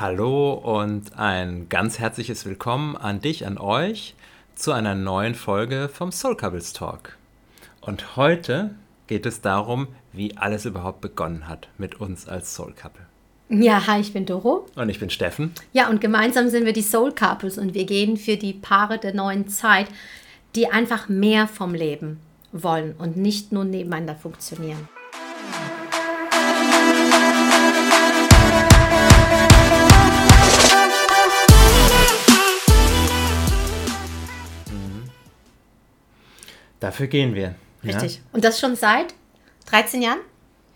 Hallo und ein ganz herzliches Willkommen an dich, an euch zu einer neuen Folge vom Soul Couples Talk. Und heute geht es darum, wie alles überhaupt begonnen hat mit uns als Soul Couple. Ja, hi, ich bin Doro. Und ich bin Steffen. Ja, und gemeinsam sind wir die Soul Couples und wir gehen für die Paare der neuen Zeit, die einfach mehr vom Leben wollen und nicht nur nebeneinander funktionieren. Dafür gehen wir. Richtig. Ja? Und das schon seit 13 Jahren?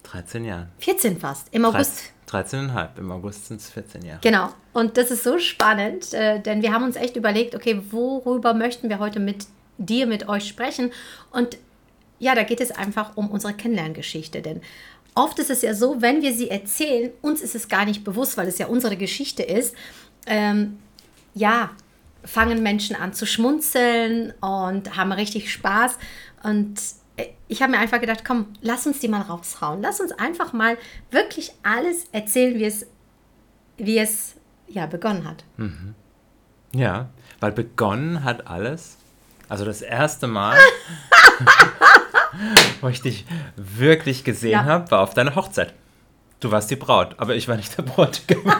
13 Jahren. 14 fast. Im August. 13,5. Im August sind es 14 Jahre. Genau. Und das ist so spannend, äh, denn wir haben uns echt überlegt, okay, worüber möchten wir heute mit dir, mit euch sprechen? Und ja, da geht es einfach um unsere Kennenlerngeschichte. Denn oft ist es ja so, wenn wir sie erzählen, uns ist es gar nicht bewusst, weil es ja unsere Geschichte ist. Ähm, ja, fangen Menschen an zu schmunzeln und haben richtig Spaß. Und ich habe mir einfach gedacht, komm, lass uns die mal raushauen. Lass uns einfach mal wirklich alles erzählen, wie es, wie es ja, begonnen hat. Mhm. Ja, weil begonnen hat alles. Also das erste Mal, wo ich dich wirklich gesehen ja. habe, war auf deiner Hochzeit. Du warst die Braut, aber ich war nicht der Bräutigam.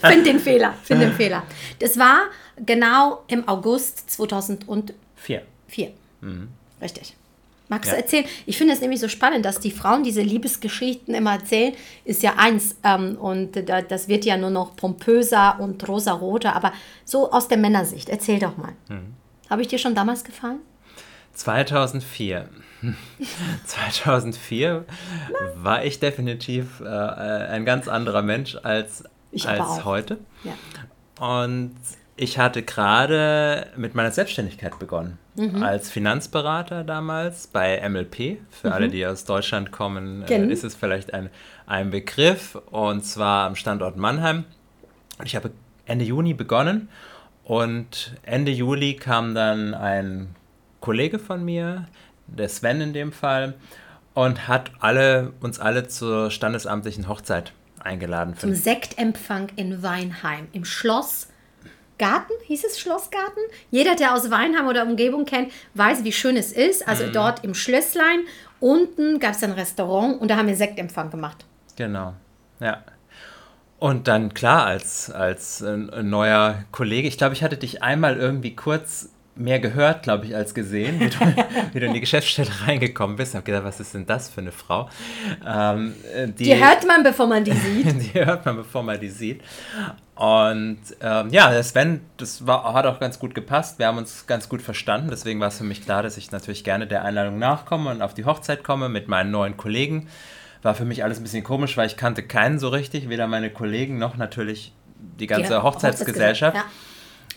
find den Fehler, find den Fehler. Das war genau im August 2004. Vier. Mhm. Richtig. Magst ja. du erzählen? Ich finde es nämlich so spannend, dass die Frauen diese Liebesgeschichten immer erzählen, ist ja eins. Ähm, und das wird ja nur noch pompöser und rosaroter, aber so aus der Männersicht. Erzähl doch mal. Mhm. Habe ich dir schon damals gefallen? 2004. 2004 war ich definitiv äh, ein ganz anderer Mensch als, als heute. Ja. Und ich hatte gerade mit meiner Selbstständigkeit begonnen. Mhm. Als Finanzberater damals bei MLP. Für mhm. alle, die aus Deutschland kommen, äh, ist es vielleicht ein, ein Begriff. Und zwar am Standort Mannheim. Ich habe Ende Juni begonnen. Und Ende Juli kam dann ein Kollege von mir, der Sven in dem Fall, und hat alle, uns alle zur standesamtlichen Hochzeit eingeladen. Zum Sektempfang in Weinheim im Schloss Garten, hieß es Schlossgarten? Jeder, der aus Weinheim oder Umgebung kennt, weiß, wie schön es ist. Also mhm. dort im Schlösslein. Unten gab es ein Restaurant und da haben wir Sektempfang gemacht. Genau, ja. Und dann klar, als, als äh, neuer Kollege, ich glaube, ich hatte dich einmal irgendwie kurz mehr gehört, glaube ich, als gesehen, wie du, wie du, in die Geschäftsstelle reingekommen bist. Ich habe gedacht, was ist denn das für eine Frau? Ähm, die, die, hört man, bevor man die sieht. die hört man, bevor man die sieht. Und ähm, ja, der Sven, das war, hat auch ganz gut gepasst. Wir haben uns ganz gut verstanden. Deswegen war es für mich klar, dass ich natürlich gerne der Einladung nachkomme und auf die Hochzeit komme mit meinen neuen Kollegen. War für mich alles ein bisschen komisch, weil ich kannte keinen so richtig, weder meine Kollegen noch natürlich die ganze die Hochzeitsgesellschaft. Ja.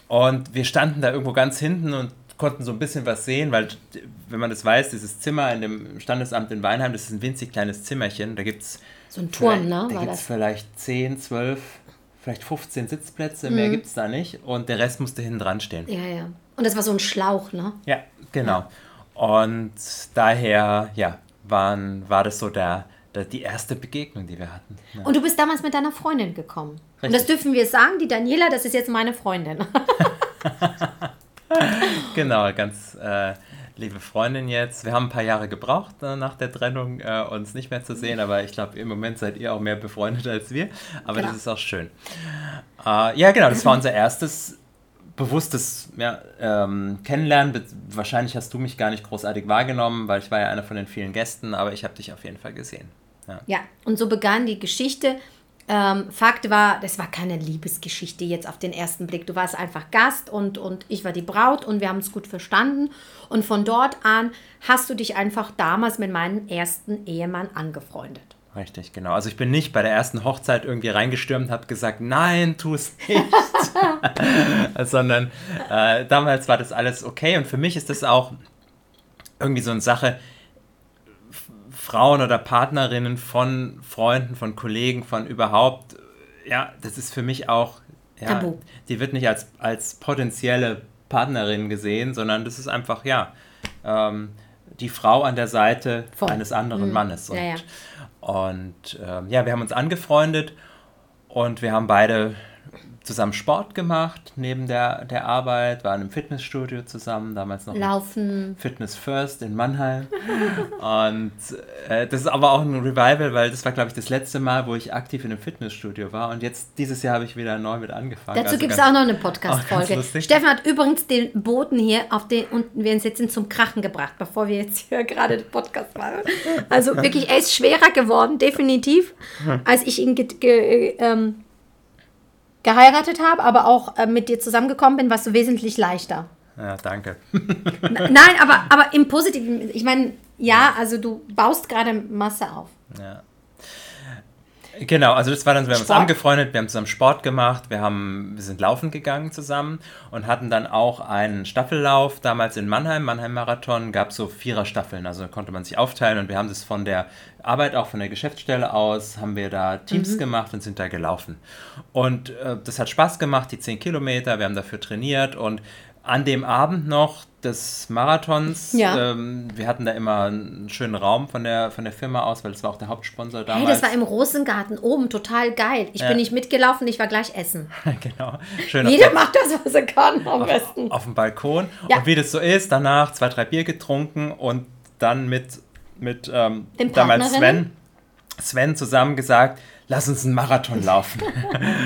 Und wir standen da irgendwo ganz hinten und konnten so ein bisschen was sehen, weil, wenn man das weiß, dieses Zimmer in dem Standesamt in Weinheim, das ist ein winzig kleines Zimmerchen. Da gibt es. So ein Turm, ne? Da gibt es vielleicht 10, 12, vielleicht 15 Sitzplätze, mhm. mehr gibt es da nicht. Und der Rest musste hinten dran stehen. Ja, ja. Und das war so ein Schlauch, ne? Ja, genau. Ja. Und daher, ja, waren, war das so der, die erste Begegnung, die wir hatten. Ja. Und du bist damals mit deiner Freundin gekommen. Richtig. Und das dürfen wir sagen, die Daniela, das ist jetzt meine Freundin. genau, ganz äh, liebe Freundin jetzt. Wir haben ein paar Jahre gebraucht äh, nach der Trennung, äh, uns nicht mehr zu sehen, aber ich glaube, im Moment seid ihr auch mehr befreundet als wir. Aber genau. das ist auch schön. Äh, ja, genau, das war unser erstes bewusstes ja, ähm, Kennenlernen. Wahrscheinlich hast du mich gar nicht großartig wahrgenommen, weil ich war ja einer von den vielen Gästen, aber ich habe dich auf jeden Fall gesehen. Ja. ja, und so begann die Geschichte. Ähm, Fakt war, das war keine Liebesgeschichte jetzt auf den ersten Blick. Du warst einfach Gast und, und ich war die Braut und wir haben es gut verstanden. Und von dort an hast du dich einfach damals mit meinem ersten Ehemann angefreundet. Richtig, genau. Also ich bin nicht bei der ersten Hochzeit irgendwie reingestürmt und habe gesagt, nein, tu es nicht. Sondern äh, damals war das alles okay. Und für mich ist das auch irgendwie so eine Sache, Frauen oder Partnerinnen von Freunden, von Kollegen, von überhaupt, ja, das ist für mich auch, ja, Tabu. die wird nicht als, als potenzielle Partnerin gesehen, sondern das ist einfach, ja, ähm, die Frau an der Seite Voll. eines anderen mhm. Mannes. Und, ja, ja. Und ähm, ja, wir haben uns angefreundet Und wir haben beide zusammen Sport gemacht neben der, der Arbeit, waren im Fitnessstudio zusammen, damals noch Laufen. Fitness First in Mannheim. und äh, das ist aber auch ein Revival, weil das war, glaube ich, das letzte Mal, wo ich aktiv in einem Fitnessstudio war. Und jetzt, dieses Jahr habe ich wieder neu mit angefangen. Dazu also gibt es auch noch eine Podcast-Folge. Steffen hat übrigens den Boden hier, auf den unten wir sitzen, zum Krachen gebracht, bevor wir jetzt hier gerade den Podcast machen. Also wirklich, er ist schwerer geworden, definitiv, als ich ihn ge, ge, ähm, geheiratet habe, aber auch äh, mit dir zusammengekommen bin, warst du wesentlich leichter. Ja, danke. Nein, aber, aber im Positiven, ich meine, ja, also du baust gerade Masse auf. Ja. Genau, also das war dann, wir haben Sport. uns angefreundet, wir haben zusammen Sport gemacht, wir, haben, wir sind laufen gegangen zusammen und hatten dann auch einen Staffellauf damals in Mannheim, Mannheim-Marathon, gab es so Vierer-Staffeln, also konnte man sich aufteilen und wir haben das von der Arbeit, auch von der Geschäftsstelle aus, haben wir da Teams mhm. gemacht und sind da gelaufen. Und äh, das hat Spaß gemacht, die 10 Kilometer, wir haben dafür trainiert und an dem Abend noch des Marathons. Ja. Ähm, wir hatten da immer einen schönen Raum von der, von der Firma aus, weil das war auch der Hauptsponsor damals. Hey, das war im Rosengarten oben, total geil. Ich ja. bin nicht mitgelaufen, ich war gleich essen. genau. Schön Jeder macht das, was er kann, am auf, besten. Auf dem Balkon. Ja. Und wie das so ist, danach zwei, drei Bier getrunken und dann mit, mit ähm, damals Sven, Sven zusammen gesagt, lass uns einen Marathon laufen.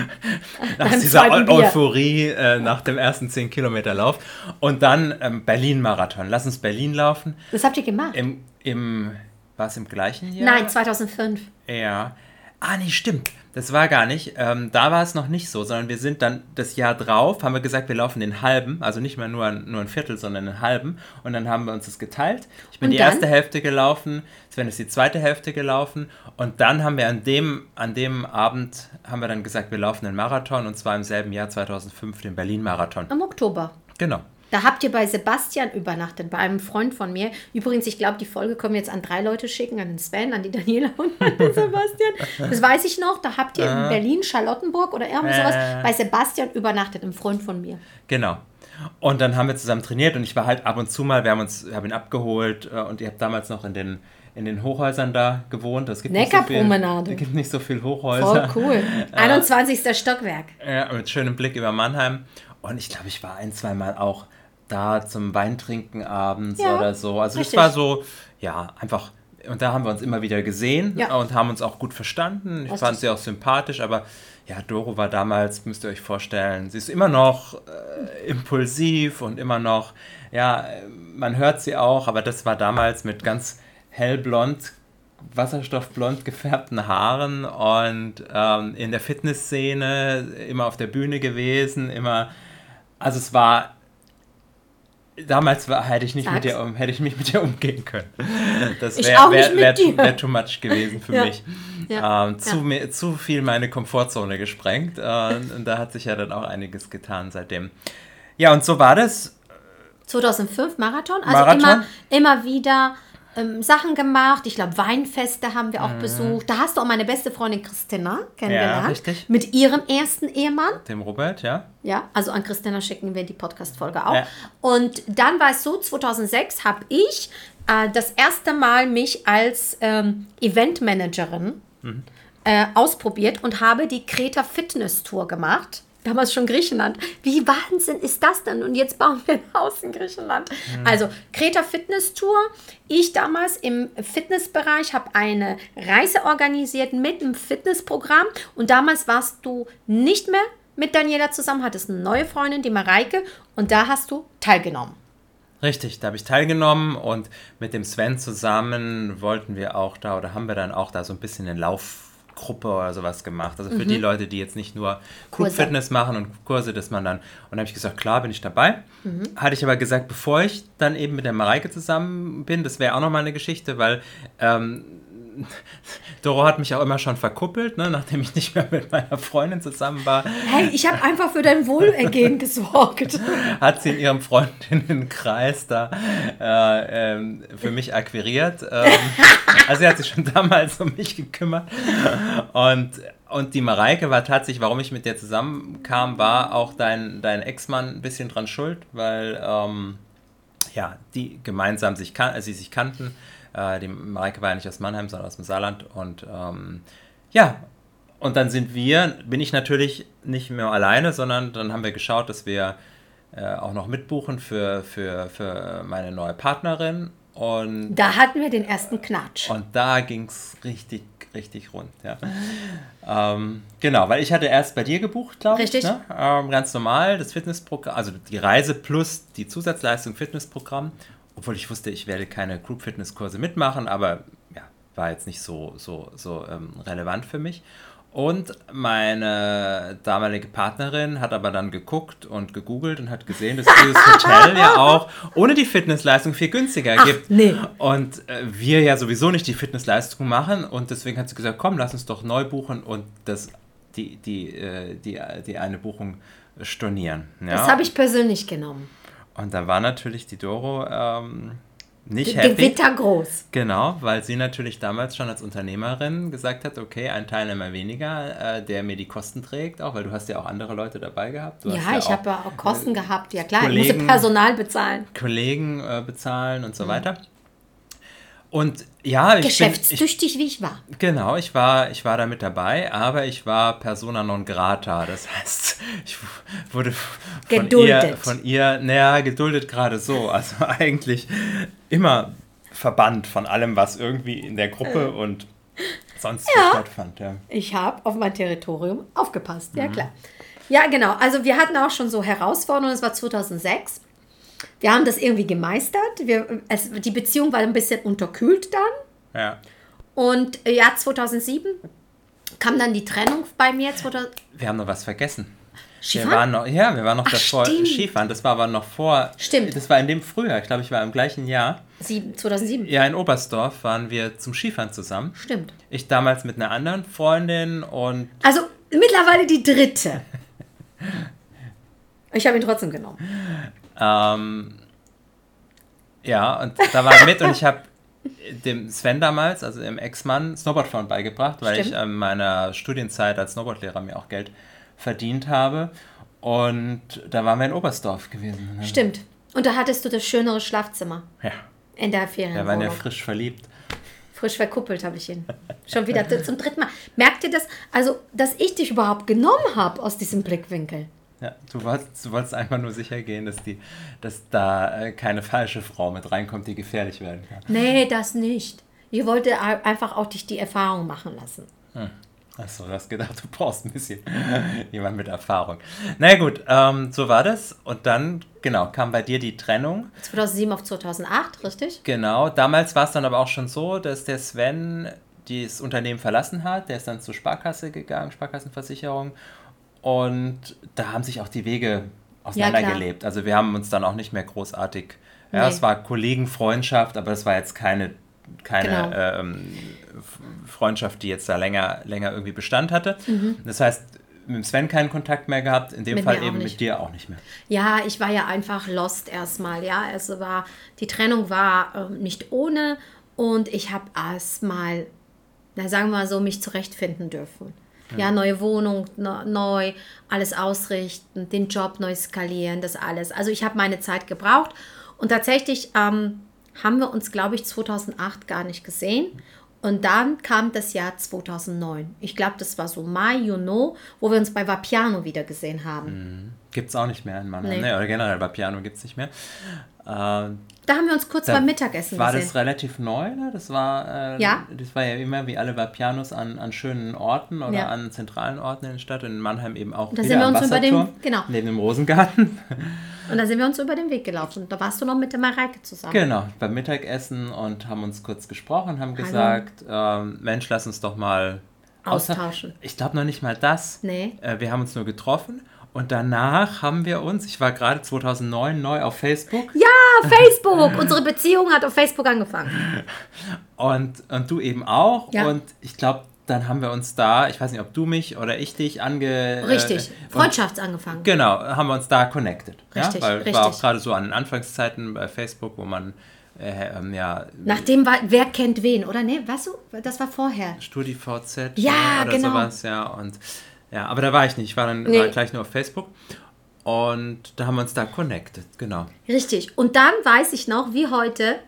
nach dieser Eu Euphorie äh, nach dem ersten 10 Kilometer Lauf. Und dann ähm, Berlin-Marathon. Lass uns Berlin laufen. Was habt ihr gemacht? Im, im, war es im gleichen Jahr? Nein, 2005. Ja. Ah, nee, stimmt. Das war gar nicht. Ähm, da war es noch nicht so, sondern wir sind dann das Jahr drauf, haben wir gesagt, wir laufen den halben, also nicht mehr nur, nur ein Viertel, sondern einen halben. Und dann haben wir uns das geteilt. Ich bin und die dann? erste Hälfte gelaufen, Sven ist die zweite Hälfte gelaufen. Und dann haben wir an dem, an dem Abend, haben wir dann gesagt, wir laufen den Marathon und zwar im selben Jahr 2005 den Berlin-Marathon. Im Oktober. Genau. Da habt ihr bei Sebastian übernachtet, bei einem Freund von mir. Übrigens, ich glaube, die Folge können wir jetzt an drei Leute schicken, an den Sven, an die Daniela und an den Sebastian. Das weiß ich noch. Da habt ihr in Berlin, Charlottenburg oder irgendwie sowas bei Sebastian übernachtet, einem Freund von mir. Genau. Und dann haben wir zusammen trainiert und ich war halt ab und zu mal, wir haben uns, haben ihn abgeholt äh, und ihr habt damals noch in den in den Hochhäusern da gewohnt. Es gibt Neckarpromenade. Es gibt nicht so viel Hochhäuser. Voll cool. 21. Äh, Stockwerk. Ja, mit schönem Blick über Mannheim. Und ich glaube, ich war ein, zwei Mal auch da zum Weintrinken abends ja, oder so. Also richtig. das war so, ja, einfach. Und da haben wir uns immer wieder gesehen ja. und haben uns auch gut verstanden. Ich richtig. fand sie auch sympathisch, aber ja, Doro war damals, müsst ihr euch vorstellen, sie ist immer noch äh, impulsiv und immer noch, ja, man hört sie auch, aber das war damals mit ganz hellblond, wasserstoffblond gefärbten Haaren und ähm, in der Fitnessszene immer auf der Bühne gewesen, immer, also es war Damals war, hätte, ich nicht mit dir, hätte ich mich mit dir umgehen können. Das wäre wär, wär, wär, too much gewesen für ja. mich. Ja. Ähm, zu, ja. zu viel meine Komfortzone gesprengt. Äh, und da hat sich ja dann auch einiges getan seitdem. Ja, und so war das. 2005 Marathon, also Marathon? Immer, immer wieder ähm, Sachen gemacht. Ich glaube, Weinfeste haben wir auch mhm. besucht. Da hast du auch meine beste Freundin Christina kennengelernt. Ja, richtig. Mit ihrem ersten Ehemann. Dem Robert, ja. Ja, also an Christina schicken wir die Podcast-Folge auch. Ja. Und dann war es so, 2006 habe ich äh, das erste Mal mich als ähm, Eventmanagerin mhm. äh, ausprobiert und habe die Kreta Fitness Tour gemacht damals schon Griechenland. Wie Wahnsinn ist das denn? Und jetzt bauen wir ein Haus in Griechenland. Mhm. Also Kreta Fitness Tour. Ich damals im Fitnessbereich habe eine Reise organisiert mit einem Fitnessprogramm. Und damals warst du nicht mehr mit Daniela zusammen, hattest eine neue Freundin, die Mareike. Und da hast du teilgenommen. Richtig, da habe ich teilgenommen und mit dem Sven zusammen wollten wir auch da oder haben wir dann auch da so ein bisschen den Lauf Gruppe oder sowas gemacht. Also für mhm. die Leute, die jetzt nicht nur Group Fitness machen und Kurse, dass man dann. Und habe ich gesagt, klar, bin ich dabei. Mhm. Hatte ich aber gesagt, bevor ich dann eben mit der Mareike zusammen bin, das wäre auch nochmal eine Geschichte, weil ähm, Doro hat mich auch immer schon verkuppelt, ne, nachdem ich nicht mehr mit meiner Freundin zusammen war. Hey, ich habe einfach für dein Wohlergehen gesorgt. Hat sie in ihrem Freundinnenkreis da äh, ähm, für mich akquiriert. Ähm, also sie hat sich schon damals um mich gekümmert. Und, und die Mareike war tatsächlich, warum ich mit dir zusammenkam, war auch dein, dein Ex-Mann ein bisschen dran schuld, weil ähm, ja, die gemeinsam sich, kan also sie sich kannten äh, die Mareike war ja nicht aus Mannheim, sondern aus dem Saarland. Und ähm, ja, und dann sind wir, bin ich natürlich nicht mehr alleine, sondern dann haben wir geschaut, dass wir äh, auch noch mitbuchen für, für, für meine neue Partnerin. Und da hatten wir den ersten Knatsch. Und da ging es richtig, richtig rund. Ja. ähm, genau, weil ich hatte erst bei dir gebucht, glaube ich. Richtig. Ne? Ähm, ganz normal, das Fitnessprogramm, also die Reise plus die Zusatzleistung Fitnessprogramm. Obwohl ich wusste, ich werde keine Group-Fitness-Kurse mitmachen, aber ja, war jetzt nicht so, so, so ähm, relevant für mich. Und meine damalige Partnerin hat aber dann geguckt und gegoogelt und hat gesehen, dass dieses Hotel ja auch ohne die Fitnessleistung viel günstiger Ach, gibt. Nee. Und äh, wir ja sowieso nicht die Fitnessleistung machen. Und deswegen hat sie gesagt, komm, lass uns doch neu buchen und das, die, die, äh, die, die eine Buchung stornieren. Ja? Das habe ich persönlich genommen. Und da war natürlich die Doro ähm, nicht happy. Gewitter groß. Genau, weil sie natürlich damals schon als Unternehmerin gesagt hat, okay, ein Teilnehmer weniger, äh, der mir die Kosten trägt, auch weil du hast ja auch andere Leute dabei gehabt. Du ja, ja ich habe ja auch Kosten äh, gehabt, ja klar, Kollegen, ich musste Personal bezahlen. Kollegen äh, bezahlen und so mhm. weiter. Und ja, ich Geschäftstüchtig, bin, ich, wie ich war. Genau, ich war, ich war da mit dabei, aber ich war persona non grata. Das heißt, ich wurde von geduldet. ihr, von ihr, naja, geduldet gerade so. Also eigentlich immer verbannt von allem, was irgendwie in der Gruppe äh. und sonst ja, stattfand. Ja. Ich habe auf mein Territorium aufgepasst, ja mhm. klar. Ja, genau. Also wir hatten auch schon so Herausforderungen. Es war 2006. Wir haben das irgendwie gemeistert. Wir, es, die Beziehung war ein bisschen unterkühlt dann. Ja. Und ja, 2007 kam dann die Trennung bei mir. 2000 wir haben noch was vergessen. Skifahren? Wir waren noch, ja, wir waren noch Ach, davor stimmt. Skifahren. Das war aber noch vor. Stimmt. Das war in dem Frühjahr. Ich glaube, ich war im gleichen Jahr. Sieben, 2007. Ja, in Oberstdorf waren wir zum Skifahren zusammen. Stimmt. Ich damals mit einer anderen Freundin und. Also mittlerweile die dritte. ich habe ihn trotzdem genommen. Ähm, ja, und da war er mit und ich habe dem Sven damals, also dem Ex-Mann, Snowboardfahren beigebracht, weil Stimmt. ich in meiner Studienzeit als Snowboardlehrer mir auch Geld verdient habe. Und da waren wir in Oberstdorf gewesen. Ne? Stimmt. Und da hattest du das schönere Schlafzimmer. Ja. In der Ferien. Wir waren ja frisch verliebt. Frisch verkuppelt habe ich ihn. Schon wieder zum dritten Mal. Merkt ihr das? Also, dass ich dich überhaupt genommen habe aus diesem Blickwinkel. Ja, du wolltest, du wolltest einfach nur sicher gehen, dass, die, dass da äh, keine falsche Frau mit reinkommt, die gefährlich werden kann. Nee, das nicht. Ich wollte einfach auch dich die Erfahrung machen lassen. Hm. Achso, du hast gedacht, du brauchst ein bisschen jemand mit Erfahrung. Na naja, gut, ähm, so war das. Und dann, genau, kam bei dir die Trennung. 2007 auf 2008, richtig? Genau, damals war es dann aber auch schon so, dass der Sven das Unternehmen verlassen hat. Der ist dann zur Sparkasse gegangen, Sparkassenversicherung. Und da haben sich auch die Wege auseinandergelebt. Ja, also wir haben uns dann auch nicht mehr großartig, nee. ja, es war Kollegenfreundschaft, aber es war jetzt keine, keine genau. ähm, Freundschaft, die jetzt da länger, länger irgendwie Bestand hatte. Mhm. Das heißt, mit Sven keinen Kontakt mehr gehabt, in dem mit Fall eben mit dir auch nicht mehr. Ja, ich war ja einfach lost erstmal, ja. Also war, die Trennung war äh, nicht ohne und ich habe erstmal, na sagen wir mal so, mich zurechtfinden dürfen. Ja, neue Wohnung, neu, alles ausrichten, den Job neu skalieren, das alles. Also ich habe meine Zeit gebraucht und tatsächlich ähm, haben wir uns, glaube ich, 2008 gar nicht gesehen. Und dann kam das Jahr 2009. Ich glaube, das war so Mai, Juno, wo wir uns bei Vapiano wieder gesehen haben. Mhm. Gibt es auch nicht mehr in Mannheim. Nee. nee oder generell Vapiano gibt es nicht mehr. Äh, da haben wir uns kurz beim Mittagessen war gesehen. War das relativ neu? Ne? Das war, äh, ja. das war ja immer wie alle Vapianos an, an schönen Orten oder ja. an zentralen Orten in der Stadt. Und in Mannheim eben auch. Da sind wir uns über den, genau. Neben dem Rosengarten. Und da sind wir uns über den Weg gelaufen. Da warst du noch mit der Mareike zusammen. Genau, beim Mittagessen und haben uns kurz gesprochen, haben Hallo. gesagt, ähm, Mensch, lass uns doch mal austauschen. Ich glaube noch nicht mal das. Nee. Äh, wir haben uns nur getroffen und danach haben wir uns, ich war gerade 2009 neu auf Facebook. Ja, Facebook! Unsere Beziehung hat auf Facebook angefangen. Und, und du eben auch. Ja. Und ich glaube, dann haben wir uns da, ich weiß nicht, ob du mich oder ich dich ange... Richtig, äh, Freundschafts angefangen. Genau, haben wir uns da connected. Richtig, ja? Weil richtig. war auch gerade so an den Anfangszeiten bei Facebook, wo man äh, ähm, ja... Nachdem war, wer kennt wen, oder? Nee, weißt du, das war vorher. StudiVZ ja, oder genau. sowas, ja. Und ja, aber da war ich nicht. Ich war dann nee. war gleich nur auf Facebook. Und da haben wir uns da connected, genau. Richtig. Und dann weiß ich noch, wie heute,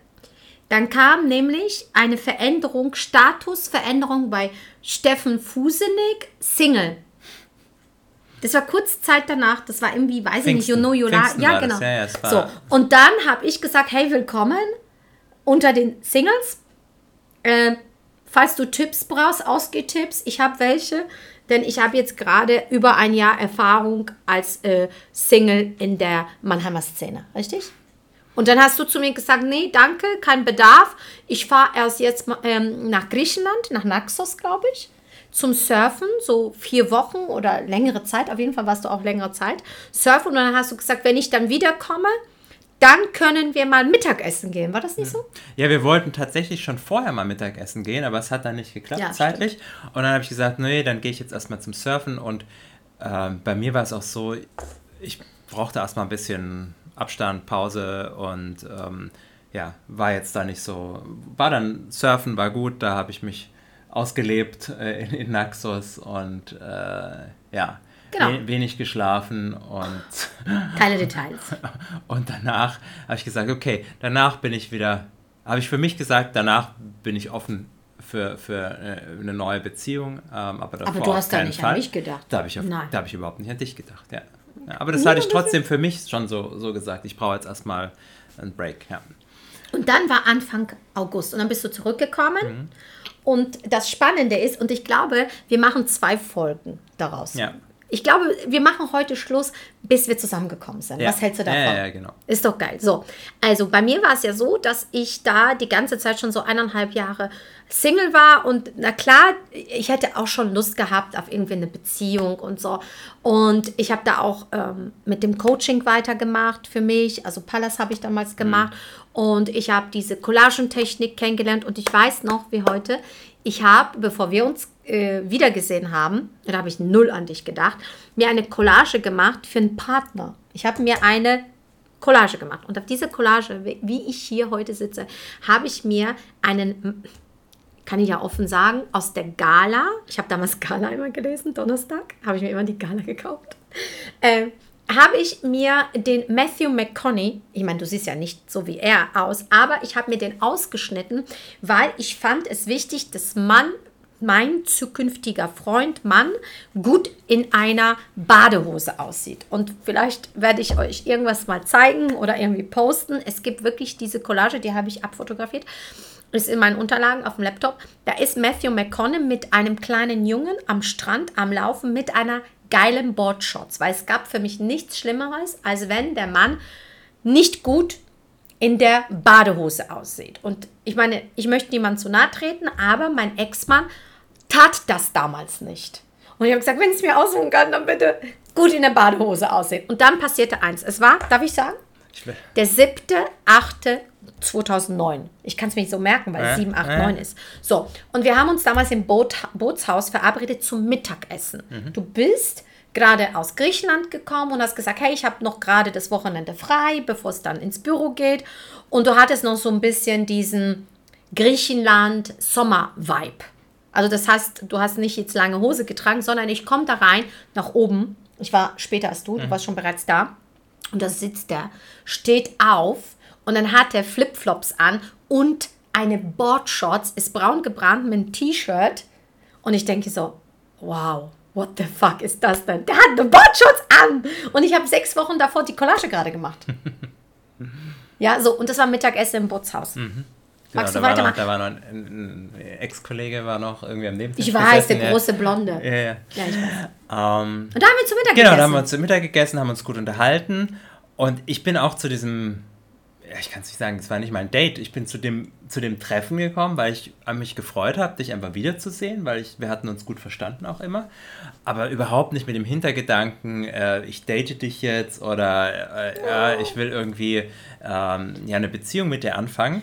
Dann kam nämlich eine Veränderung, Statusveränderung bei Steffen Fusenig, Single. Das war kurz Zeit danach, das war irgendwie, weiß Pfingsten. ich nicht, you know, you la Ja, genau. Ja, so, und dann habe ich gesagt, hey, willkommen unter den Singles. Äh, falls du Tipps brauchst, Ausgehtipps, ich habe welche, denn ich habe jetzt gerade über ein Jahr Erfahrung als äh, Single in der Mannheimer Szene, richtig? Und dann hast du zu mir gesagt, nee, danke, kein Bedarf. Ich fahre erst jetzt ähm, nach Griechenland, nach Naxos, glaube ich, zum Surfen, so vier Wochen oder längere Zeit. Auf jeden Fall warst du auch längere Zeit surfen. Und dann hast du gesagt, wenn ich dann wiederkomme, dann können wir mal Mittagessen gehen. War das nicht so? Ja, wir wollten tatsächlich schon vorher mal Mittagessen gehen, aber es hat dann nicht geklappt ja, zeitlich. Stimmt. Und dann habe ich gesagt, nee, dann gehe ich jetzt erstmal zum Surfen. Und äh, bei mir war es auch so, ich brauchte erstmal ein bisschen Abstand, Pause und ähm, ja, war jetzt da nicht so, war dann Surfen, war gut, da habe ich mich ausgelebt äh, in, in, Naxos und äh, ja, genau. we wenig geschlafen und keine Details. und danach habe ich gesagt, okay, danach bin ich wieder, habe ich für mich gesagt, danach bin ich offen für, für äh, eine neue Beziehung. Ähm, aber, aber du hast da nicht Fall. an mich gedacht. Da habe ich, hab ich überhaupt nicht an dich gedacht, ja. Ja, aber das ja, hatte ich trotzdem für mich schon so, so gesagt. Ich brauche jetzt erstmal einen Break. Ja. Und dann war Anfang August und dann bist du zurückgekommen. Mhm. Und das Spannende ist, und ich glaube, wir machen zwei Folgen daraus. Ja. Ich glaube, wir machen heute Schluss, bis wir zusammengekommen sind. Ja. Was hältst du davon? Ja, ja, genau. Ist doch geil. So, also bei mir war es ja so, dass ich da die ganze Zeit schon so eineinhalb Jahre Single war und na klar, ich hätte auch schon Lust gehabt auf irgendwie eine Beziehung und so. Und ich habe da auch ähm, mit dem Coaching weitergemacht für mich. Also Pallas habe ich damals mhm. gemacht mhm. und ich habe diese Collagentechnik kennengelernt und ich weiß noch wie heute, ich habe, bevor wir uns äh, wiedergesehen haben, da habe ich null an dich gedacht, mir eine Collage gemacht für einen Partner. Ich habe mir eine Collage gemacht. Und auf diese Collage, wie ich hier heute sitze, habe ich mir einen, kann ich ja offen sagen, aus der Gala, ich habe damals Gala immer gelesen, Donnerstag, habe ich mir immer die Gala gekauft, äh, habe ich mir den Matthew McConaughey, ich meine, du siehst ja nicht so wie er aus, aber ich habe mir den ausgeschnitten, weil ich fand es wichtig, dass man, mein zukünftiger Freund, Mann, gut in einer Badehose aussieht. Und vielleicht werde ich euch irgendwas mal zeigen oder irgendwie posten. Es gibt wirklich diese Collage, die habe ich abfotografiert ist in meinen Unterlagen auf dem Laptop. Da ist Matthew McConaughey mit einem kleinen Jungen am Strand am Laufen mit einer geilen Boardshots, weil es gab für mich nichts Schlimmeres, als wenn der Mann nicht gut in der Badehose aussieht. Und ich meine, ich möchte niemand zu nahe treten, aber mein Ex-Mann tat das damals nicht. Und ich habe gesagt, wenn es mir aussuchen kann, dann bitte gut in der Badehose aussehen. Und dann passierte eins. Es war, darf ich sagen, der 7.8.2009. Ich kann es mir nicht so merken, weil es äh, 7, 8, äh. 9 ist. So, und wir haben uns damals im Boot, Bootshaus verabredet zum Mittagessen. Mhm. Du bist gerade aus Griechenland gekommen und hast gesagt, hey, ich habe noch gerade das Wochenende frei, bevor es dann ins Büro geht. Und du hattest noch so ein bisschen diesen Griechenland-Sommer-Vibe. Also das heißt, du hast nicht jetzt lange Hose getragen, sondern ich komme da rein, nach oben. Ich war später als du, du mhm. warst schon bereits da. Und da sitzt er, steht auf und dann hat er Flipflops an und eine Boardshorts, ist braun gebrannt mit einem T-Shirt. Und ich denke so, wow, what the fuck ist das denn? Der hat eine Boardshorts an! Und ich habe sechs Wochen davor die Collage gerade gemacht. ja, so, und das war Mittagessen im Bootshaus. Mhm. Genau, Magst du da weitermachen? War noch, da war noch ein, ein Ex-Kollege war noch irgendwie am Nebentisch Ich weiß, der große Blonde. Ja, ja. ja ich weiß. Ähm, und da haben wir zu Mittag genau, gegessen. Genau, da haben wir zu Mittag gegessen, haben uns gut unterhalten. Und ich bin auch zu diesem, ja, ich kann es nicht sagen, es war nicht mein Date. Ich bin zu dem, zu dem Treffen gekommen, weil ich mich gefreut habe, dich einfach wiederzusehen, weil ich, wir hatten uns gut verstanden auch immer. Aber überhaupt nicht mit dem Hintergedanken, äh, ich date dich jetzt oder äh, äh, ich will irgendwie ähm, ja, eine Beziehung mit dir anfangen.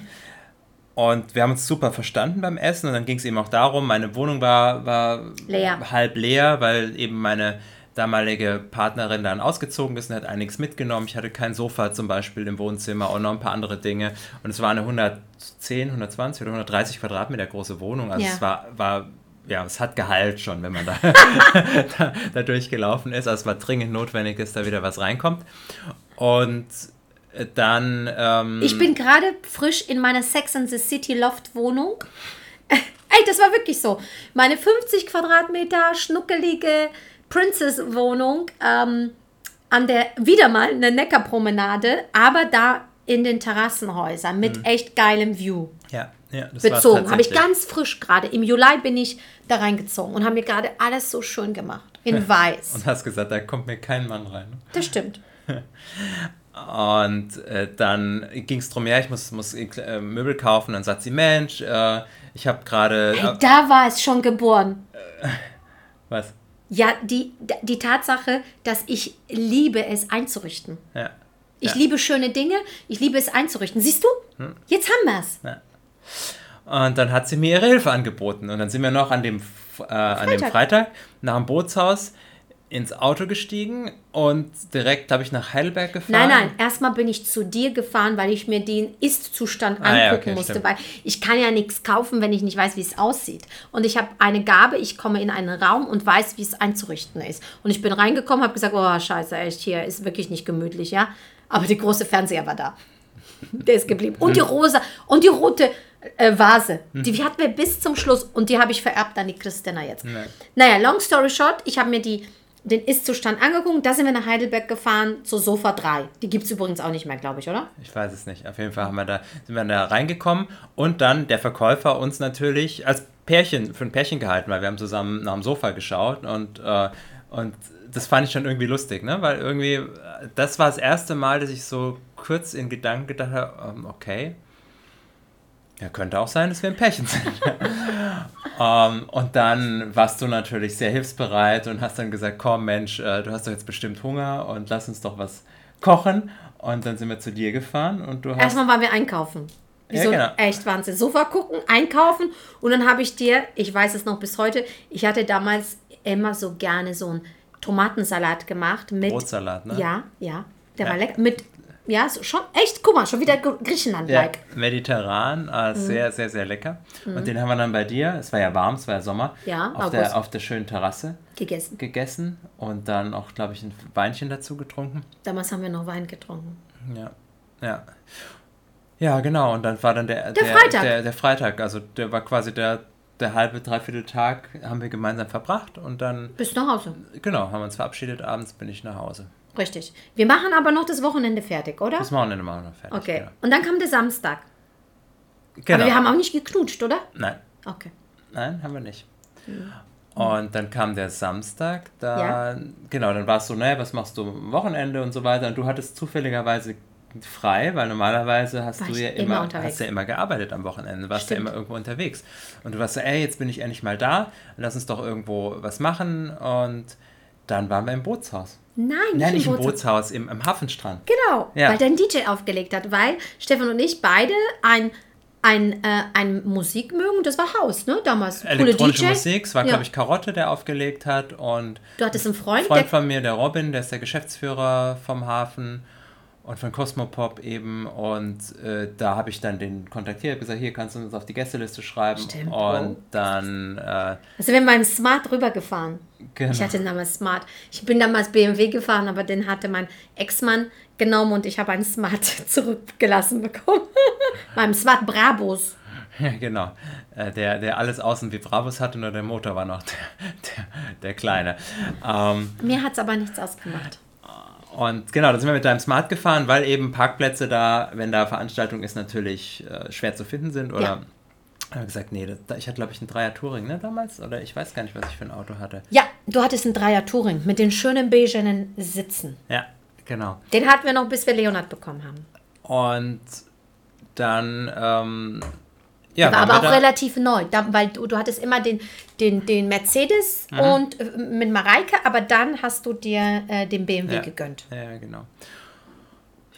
Und wir haben uns super verstanden beim Essen und dann ging es eben auch darum, meine Wohnung war, war leer. halb leer, weil eben meine damalige Partnerin dann ausgezogen ist und hat einiges mitgenommen. Ich hatte kein Sofa zum Beispiel im Wohnzimmer und noch ein paar andere Dinge. Und es war eine 110, 120 oder 130 Quadratmeter große Wohnung. Also ja. es war, war, ja, es hat Gehalt schon, wenn man da, da, da durchgelaufen ist. Also es war dringend notwendig, dass da wieder was reinkommt. Und dann. Ähm, ich bin gerade frisch in meiner Sex and the City Loft Wohnung. Ey, das war wirklich so. Meine 50 Quadratmeter schnuckelige Princess-Wohnung ähm, an der, wieder mal eine Neckarpromenade, aber da in den Terrassenhäusern mit mhm. echt geilem View. Ja, ja, das bezogen. Habe ich ganz frisch gerade. Im Juli bin ich da reingezogen und habe mir gerade alles so schön gemacht. In weiß. und hast gesagt, da kommt mir kein Mann rein. Das stimmt. Und äh, dann ging es darum, ja, ich muss, muss äh, Möbel kaufen. Dann sagt sie, Mensch, äh, ich habe gerade... Hey, da war es schon geboren. was? Ja, die, die Tatsache, dass ich liebe es einzurichten. Ja. Ich ja. liebe schöne Dinge, ich liebe es einzurichten. Siehst du? Hm. Jetzt haben wir es. Ja. Und dann hat sie mir ihre Hilfe angeboten. Und dann sind wir noch an dem, äh, an dem Freitag nach dem Bootshaus ins Auto gestiegen und direkt habe ich nach Heidelberg gefahren. Nein, nein, erstmal bin ich zu dir gefahren, weil ich mir den Ist-Zustand angucken ah, ja, okay, musste, stimmt. weil ich kann ja nichts kaufen, wenn ich nicht weiß, wie es aussieht. Und ich habe eine Gabe, ich komme in einen Raum und weiß, wie es einzurichten ist. Und ich bin reingekommen, habe gesagt, oh scheiße, echt, hier ist wirklich nicht gemütlich, ja. Aber der große Fernseher war da. Der ist geblieben. Und die rosa und die rote äh, Vase. Die mhm. hatten wir bis zum Schluss und die habe ich vererbt an die Christina jetzt. Nee. Naja, long story short, ich habe mir die den Ist-Zustand angeguckt. Da sind wir nach Heidelberg gefahren zur Sofa 3. Die gibt es übrigens auch nicht mehr, glaube ich, oder? Ich weiß es nicht. Auf jeden Fall haben wir da, sind wir da reingekommen und dann der Verkäufer uns natürlich als Pärchen, für ein Pärchen gehalten, weil wir haben zusammen nach dem Sofa geschaut und, äh, und das fand ich schon irgendwie lustig, ne? Weil irgendwie, das war das erste Mal, dass ich so kurz in Gedanken gedacht habe, ähm, okay, ja, könnte auch sein, dass wir ein Pärchen sind. um, ähm, und dann warst du natürlich sehr hilfsbereit und hast dann gesagt, komm Mensch, äh, du hast doch jetzt bestimmt Hunger und lass uns doch was kochen. Und dann sind wir zu dir gefahren und du hast... Erstmal waren wir einkaufen. Wie ja, so genau. echt Wahnsinn. Sofa gucken, einkaufen und dann habe ich dir, ich weiß es noch bis heute, ich hatte damals immer so gerne so einen Tomatensalat gemacht mit... Brotsalat, ne? Ja, ja. Der ja. war lecker. Mit ja, so schon echt, guck mal, schon wieder Griechenland-like. Ja, mediterran, äh, mhm. sehr, sehr, sehr lecker. Mhm. Und den haben wir dann bei dir, es war ja warm, es war ja Sommer, ja, auf, der, auf der schönen Terrasse gegessen. gegessen und dann auch, glaube ich, ein Weinchen dazu getrunken. Damals haben wir noch Wein getrunken. Ja, ja. Ja, genau, und dann war dann der, der, der Freitag. Der, der Freitag, also der war quasi der der halbe, dreiviertel Tag haben wir gemeinsam verbracht und dann. Bis nach Hause. Genau, haben uns verabschiedet, abends bin ich nach Hause. Richtig. Wir machen aber noch das Wochenende fertig, oder? Das Wochenende machen wir noch fertig. Okay. Genau. Und dann kam der Samstag. Genau. Aber wir haben auch nicht geknutscht, oder? Nein. Okay. Nein, haben wir nicht. Mhm. Und dann kam der Samstag, da, ja. genau, dann warst du, naja, was machst du am Wochenende und so weiter. Und du hattest zufälligerweise frei, weil normalerweise hast War du ja immer, immer hast ja immer gearbeitet am Wochenende, warst Stimmt. ja immer irgendwo unterwegs. Und du warst so, ey, jetzt bin ich endlich mal da, lass uns doch irgendwo was machen. Und dann waren wir im Bootshaus. Nein, nicht, Nein, nicht im, Bootshaus, Bootshaus im, im Hafenstrand. Genau, ja. weil dein DJ aufgelegt hat, weil Stefan und ich beide ein ein, äh, ein Musik mögen, das war Haus, ne? Damals. Elektronische DJ. Musik, es war, ja. glaube ich, Karotte, der aufgelegt hat. Und du hattest einen Freund? Freund von mir, der Robin, der ist der Geschäftsführer vom Hafen und von Cosmopop eben. Und äh, da habe ich dann den kontaktiert, gesagt, hier kannst du uns auf die Gästeliste schreiben. Stimmt. Und dann. Äh, also wir haben meinen Smart rübergefahren. Genau. Ich hatte damals Smart. Ich bin damals BMW gefahren, aber den hatte mein Ex-Mann genommen und ich habe einen Smart zurückgelassen bekommen. Meinem Smart Brabus. Ja, genau. Äh, der, der alles außen wie Brabus hatte, nur der Motor war noch der, der, der kleine. Ähm, Mir hat es aber nichts ausgemacht. Und genau, da sind wir mit deinem Smart gefahren, weil eben Parkplätze da, wenn da Veranstaltung ist, natürlich äh, schwer zu finden sind. Oder ja. habe gesagt, nee, das, ich hatte glaube ich einen Dreier Touring, ne, damals? Oder ich weiß gar nicht, was ich für ein Auto hatte. Ja, du hattest einen Dreier Touring mit den schönen beigenen Sitzen. Ja, genau. Den hatten wir noch, bis wir Leonard bekommen haben. Und dann ähm, ja, war aber auch da? relativ neu, da, weil du, du hattest immer den, den, den Mercedes mhm. und äh, mit Mareike, aber dann hast du dir äh, den BMW ja. gegönnt. Ja, genau.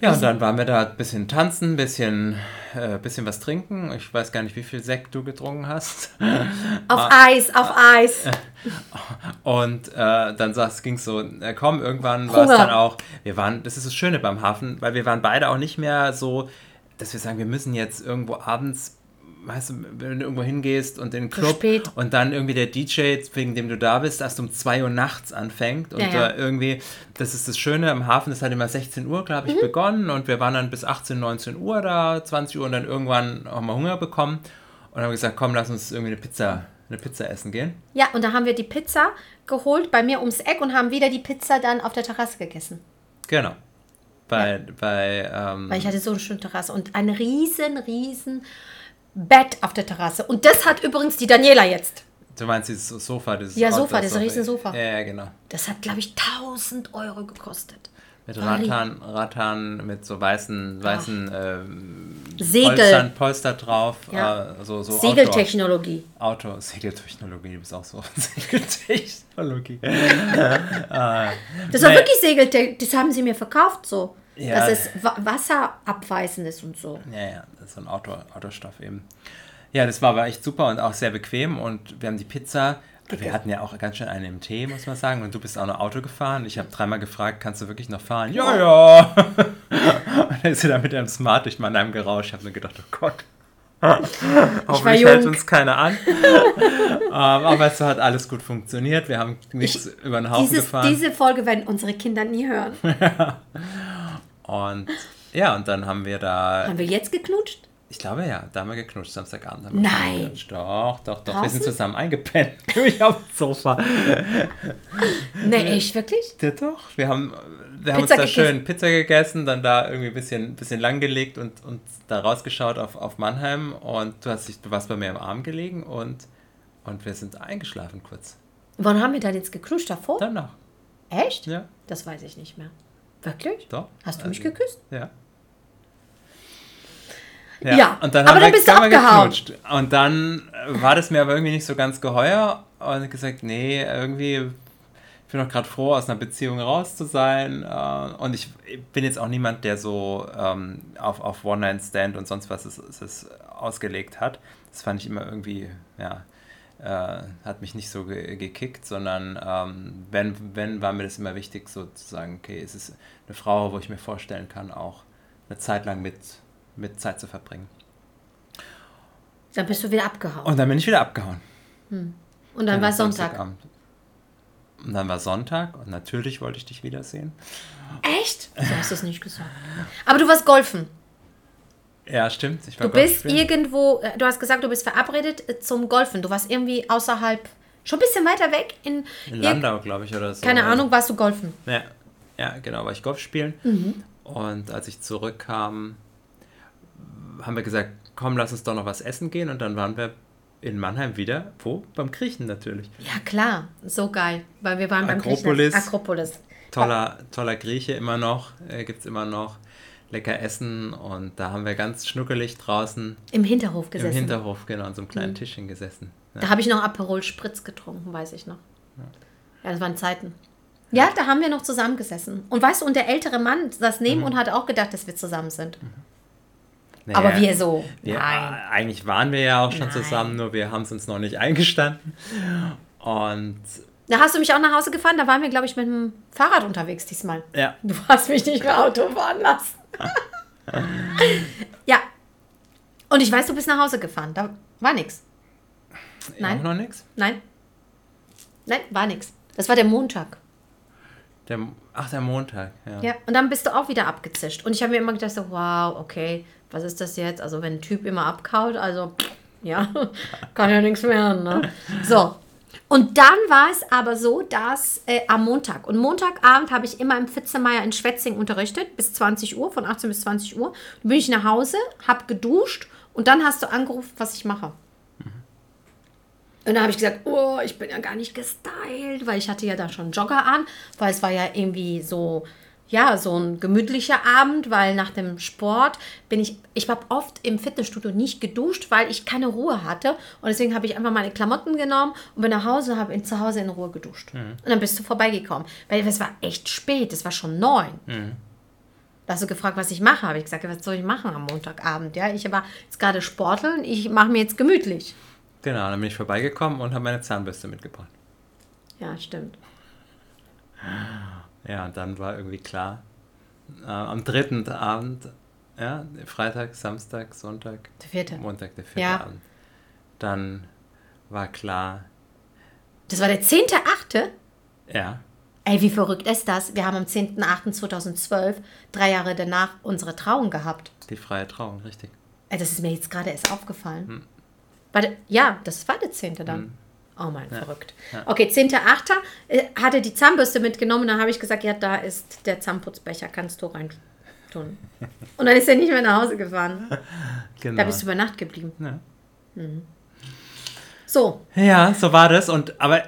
Ja, also, und dann waren wir da ein bisschen tanzen, ein bisschen, äh, bisschen was trinken. Ich weiß gar nicht, wie viel Sekt du getrunken hast. Auf ah, Eis, auf Eis. Und äh, dann ging es so, äh, komm, irgendwann war es dann auch, wir waren, das ist das Schöne beim Hafen, weil wir waren beide auch nicht mehr so, dass wir sagen, wir müssen jetzt irgendwo abends weißt du, wenn du irgendwo hingehst und in den Club und dann irgendwie der DJ, wegen dem du da bist, erst um 2 Uhr nachts anfängt und ja, ja. Da irgendwie, das ist das Schöne, im Hafen, das hat immer 16 Uhr, glaube ich, mhm. begonnen und wir waren dann bis 18, 19 Uhr da, 20 Uhr und dann irgendwann haben wir Hunger bekommen und haben gesagt, komm, lass uns irgendwie eine Pizza, eine Pizza essen gehen. Ja, und da haben wir die Pizza geholt bei mir ums Eck und haben wieder die Pizza dann auf der Terrasse gegessen. Genau. Bei, ja. bei ähm, Weil ich hatte so eine schöne Terrasse und ein riesen, riesen Bett auf der Terrasse. Und das hat übrigens die Daniela jetzt. Du meinst dieses Sofa? Dieses ja, Sofa, das riesen Sofa. Ja, ja, genau. Das hat, glaube ich, 1000 Euro gekostet. Mit Rattan, Rattan mit so weißen, weißen ähm, Segel. Polstern, Polster drauf. Ja. Äh, so, so Segeltechnologie. Auto, Auto, Segeltechnologie, du bist auch so. Segeltechnologie. das war wirklich Segeltechnologie, das haben sie mir verkauft so. Ja. Dass es wasserabweisend ist und so. Ja, ja, das ist so ein Auto, Autostoff eben. Ja, das war aber echt super und auch sehr bequem und wir haben die Pizza. Wir hatten ja auch ganz schön eine im Tee, muss man sagen. Und du bist auch noch Auto gefahren. Ich habe dreimal gefragt, kannst du wirklich noch fahren? Ja, ja. und dann ist sie da mit einem Smart durch Mannheim gerauscht. Ich habe mir gedacht, oh Gott. Hoffentlich hält uns keiner an. um, aber es hat alles gut funktioniert. Wir haben nichts ich, über den Haufen dieses, gefahren. Diese Folge werden unsere Kinder nie hören. Und ja, und dann haben wir da. Haben wir jetzt geknutscht? Ich glaube ja, da haben wir geknutscht, Samstagabend. Haben wir Nein. Geknutscht. Doch, doch, doch. Draußen? Wir sind zusammen eingepennt. ich auf dem Sofa. Nee, echt, wirklich? Ja, doch. Wir haben, wir haben uns da gegessen. schön Pizza gegessen, dann da irgendwie ein bisschen, bisschen langgelegt und, und da rausgeschaut auf, auf Mannheim. Und du, hast dich, du warst bei mir im Arm gelegen und, und wir sind eingeschlafen kurz. Wann haben wir dann jetzt geknutscht davor? Danach. Echt? Ja. Das weiß ich nicht mehr. Wirklich? Doch. Hast du mich also, geküsst? Ja. Ja, ja. und dann aber dann bist du abgehauen. Geknutscht. Und dann war das mir aber irgendwie nicht so ganz geheuer und gesagt, nee, irgendwie ich bin doch gerade froh, aus einer Beziehung raus zu sein. Äh, und ich bin jetzt auch niemand, der so ähm, auf, auf One-Night-Stand und sonst was es, es, ausgelegt hat. Das fand ich immer irgendwie, ja, äh, hat mich nicht so ge gekickt, sondern ähm, wenn, wenn, war mir das immer wichtig, so zu sagen, okay, es ist eine Frau, wo ich mir vorstellen kann, auch eine Zeit lang mit, mit Zeit zu verbringen. Dann bist du wieder abgehauen. Und dann bin ich wieder abgehauen. Hm. Und dann war Sonntag. Und dann war Sonntag und natürlich wollte ich dich wiedersehen. Echt? Du hast es nicht gesagt. Aber du warst golfen. Ja, stimmt. du bist spielen. irgendwo, äh, du hast gesagt, du bist verabredet äh, zum Golfen. Du warst irgendwie außerhalb, schon ein bisschen weiter weg. In, in Landau, glaube ich, oder so. Keine Ahnung, warst du golfen? Ja, ja genau, war ich Golf spielen. Mhm. Und als ich zurückkam, haben wir gesagt, komm, lass uns doch noch was essen gehen. Und dann waren wir in Mannheim wieder, wo? Beim Griechen natürlich. Ja, klar, so geil, weil wir waren Akropolis, beim Griechen. Akropolis. Toller, toller Grieche immer noch, äh, gibt es immer noch lecker essen und da haben wir ganz schnuckelig draußen im Hinterhof gesessen. Im Hinterhof, genau, an so einem kleinen mhm. Tischchen gesessen. Ja. Da habe ich noch Aperol Spritz getrunken, weiß ich noch. Ja, ja das waren Zeiten. Ja, da haben wir noch zusammengesessen. Und weißt du, und der ältere Mann saß neben mhm. und hat auch gedacht, dass wir zusammen sind. Mhm. Naja, Aber wir so. Wir, Nein. Eigentlich waren wir ja auch schon Nein. zusammen, nur wir haben es uns noch nicht eingestanden. Und da hast du mich auch nach Hause gefahren, da waren wir, glaube ich, mit dem Fahrrad unterwegs diesmal. Ja. Du hast mich nicht mehr Auto fahren lassen. ja. Und ich weiß, du bist nach Hause gefahren. Da war nichts. Nein. Auch noch nichts? Nein. Nein, war nichts. Das war der Montag. Der, ach, der Montag, ja. Ja, und dann bist du auch wieder abgezischt. Und ich habe mir immer gedacht, so, wow, okay, was ist das jetzt? Also, wenn ein Typ immer abkaut, also, ja, kann ja nichts mehr. Ne? So, und dann war es aber so, dass äh, am Montag, und Montagabend habe ich immer im Pfitzemeier in Schwetzing unterrichtet, bis 20 Uhr, von 18 bis 20 Uhr. Dann bin ich nach Hause, habe geduscht und dann hast du angerufen, was ich mache. Mhm. Und dann habe ich gesagt, oh, ich bin ja gar nicht gestylt, weil ich hatte ja da schon Jogger an, weil es war ja irgendwie so ja, so ein gemütlicher Abend, weil nach dem Sport bin ich, ich habe oft im Fitnessstudio nicht geduscht, weil ich keine Ruhe hatte. Und deswegen habe ich einfach meine Klamotten genommen und bin nach Hause, habe zu Hause in Ruhe geduscht. Mhm. Und dann bist du vorbeigekommen. Weil es war echt spät, es war schon neun. Mhm. Da hast du gefragt, was ich mache. Habe ich gesagt, was soll ich machen am Montagabend? Ja, ich war jetzt gerade sporteln, ich mache mir jetzt gemütlich. Genau, dann bin ich vorbeigekommen und habe meine Zahnbürste mitgebracht. Ja, stimmt. Ja, und dann war irgendwie klar, äh, am dritten Abend Ja, Freitag, Samstag, Sonntag. Der vierte. Montag, der vierte ja. Abend. Dann war klar. Das war der 10.8.? Ja. Ey, wie verrückt ist das? Wir haben am 10.8.2012, drei Jahre danach, unsere Trauung gehabt. Die freie Trauung, richtig. Ey, das ist mir jetzt gerade erst aufgefallen. Hm. Warte, ja, das war der 10. dann. Hm. Oh mein, ja. verrückt. Ja. Okay, 10.8. Äh, hatte die Zahnbürste mitgenommen. Dann habe ich gesagt, ja, da ist der Zahnputzbecher, kannst du rein tun. Und dann ist er nicht mehr nach Hause gefahren. Genau. Da bist du über Nacht geblieben. Ja. Mhm. So. Ja, so war das. Und aber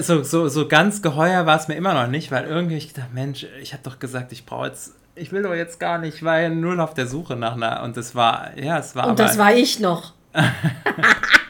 so, so, so ganz geheuer war es mir immer noch nicht, weil irgendwie ich gedacht, Mensch, ich habe doch gesagt, ich brauche jetzt, ich will doch jetzt gar nicht, ja nur auf der Suche nach einer. Und das war, ja, es war. Und das war ich noch.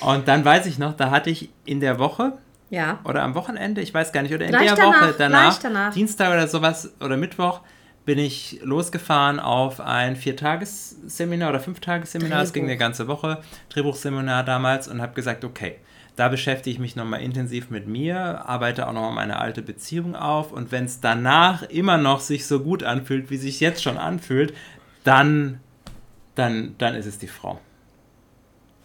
und dann weiß ich noch, da hatte ich in der Woche. Ja. Oder am Wochenende, ich weiß gar nicht, oder in Gleich der danach, Woche danach, danach, Dienstag oder sowas, oder Mittwoch, bin ich losgefahren auf ein Viertagesseminar oder Fünftagesseminar. Es ging eine ganze Woche, Drehbuchseminar damals und habe gesagt, okay, da beschäftige ich mich nochmal intensiv mit mir, arbeite auch nochmal meine alte Beziehung auf und wenn es danach immer noch sich so gut anfühlt, wie sich jetzt schon anfühlt, dann, dann, dann ist es die Frau.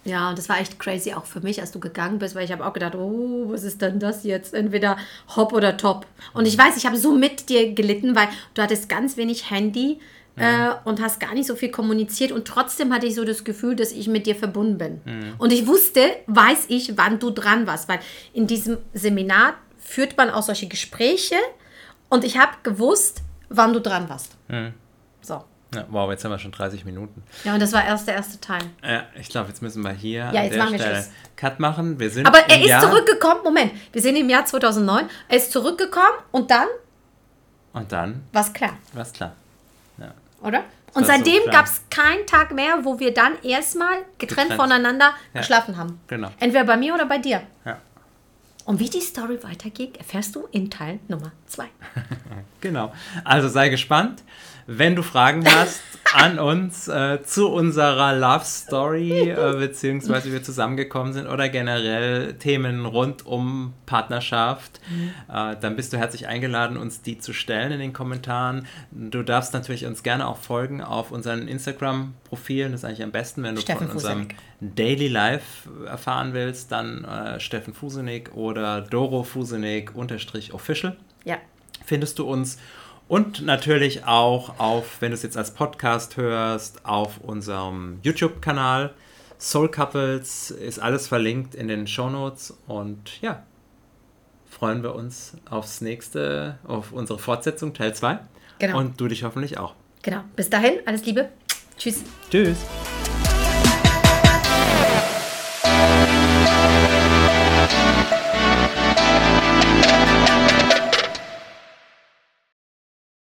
Ja, und das war echt crazy auch für mich, als du gegangen bist, weil ich habe auch gedacht, oh, was ist denn das jetzt? Entweder hopp oder top. Und ich weiß, ich habe so mit dir gelitten, weil du hattest ganz wenig Handy äh, und hast gar nicht so viel kommuniziert und trotzdem hatte ich so das Gefühl, dass ich mit dir verbunden bin. Mhm. Und ich wusste, weiß ich, wann du dran warst, weil in diesem Seminar führt man auch solche Gespräche und ich habe gewusst, wann du dran warst. Mhm. So. Ja, wow, jetzt haben wir schon 30 Minuten. Ja, und das war erst der erste Teil. Ja, ich glaube, jetzt müssen wir hier ja, jetzt machen wir Stelle Cut machen. Wir sind Aber er ist Jahr zurückgekommen. Moment, wir sind im Jahr 2009. Er ist zurückgekommen und dann? Und dann? War klar. War klar. Ja. Oder? Und seitdem so gab es keinen Tag mehr, wo wir dann erstmal getrennt, getrennt. voneinander ja. geschlafen haben. Genau. Entweder bei mir oder bei dir. Ja. Und wie die Story weitergeht, erfährst du in Teil Nummer 2. genau. Also sei gespannt. Wenn du Fragen hast an uns äh, zu unserer Love Story, äh, beziehungsweise wie wir zusammengekommen sind oder generell Themen rund um Partnerschaft, äh, dann bist du herzlich eingeladen, uns die zu stellen in den Kommentaren. Du darfst natürlich uns gerne auch folgen auf unseren Instagram-Profilen. Das ist eigentlich am besten, wenn du Steffen von unserem Daily Life erfahren willst, dann äh, Steffen Fusenig oder Doro Fusenig unterstrich official. Ja. Findest du uns und natürlich auch auf, wenn du es jetzt als Podcast hörst, auf unserem YouTube-Kanal. Soul Couples ist alles verlinkt in den Show Notes. Und ja, freuen wir uns aufs nächste, auf unsere Fortsetzung, Teil 2. Genau. Und du dich hoffentlich auch. Genau. Bis dahin, alles Liebe. Tschüss. Tschüss.